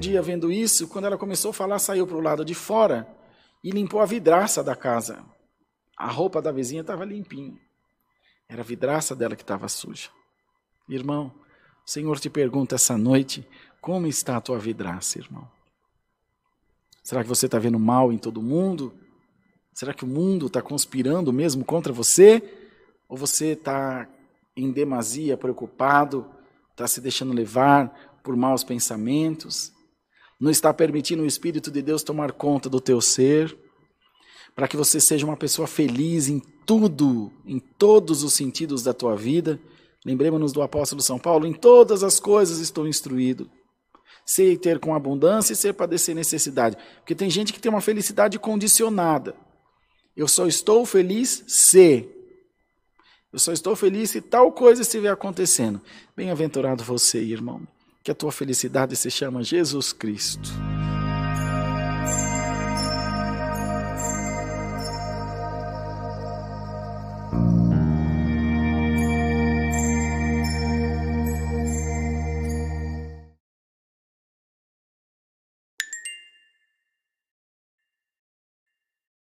Maria, vendo isso, quando ela começou a falar, saiu para o lado de fora e limpou a vidraça da casa. A roupa da vizinha estava limpinha. Era a vidraça dela que estava suja. Irmão, o Senhor te pergunta essa noite: como está a tua vidraça, irmão? Será que você está vendo mal em todo mundo? Será que o mundo está conspirando mesmo contra você? Ou você está em demasia preocupado, está se deixando levar por maus pensamentos? Não está permitindo o Espírito de Deus tomar conta do teu ser? Para que você seja uma pessoa feliz em tudo, em todos os sentidos da tua vida? Lembremos-nos do apóstolo São Paulo: em todas as coisas estou instruído. Sei ter com abundância e sei padecer necessidade. Porque tem gente que tem uma felicidade condicionada. Eu só estou feliz se. Eu só estou feliz se tal coisa estiver acontecendo. Bem-aventurado você, irmão, que a tua felicidade se chama Jesus Cristo.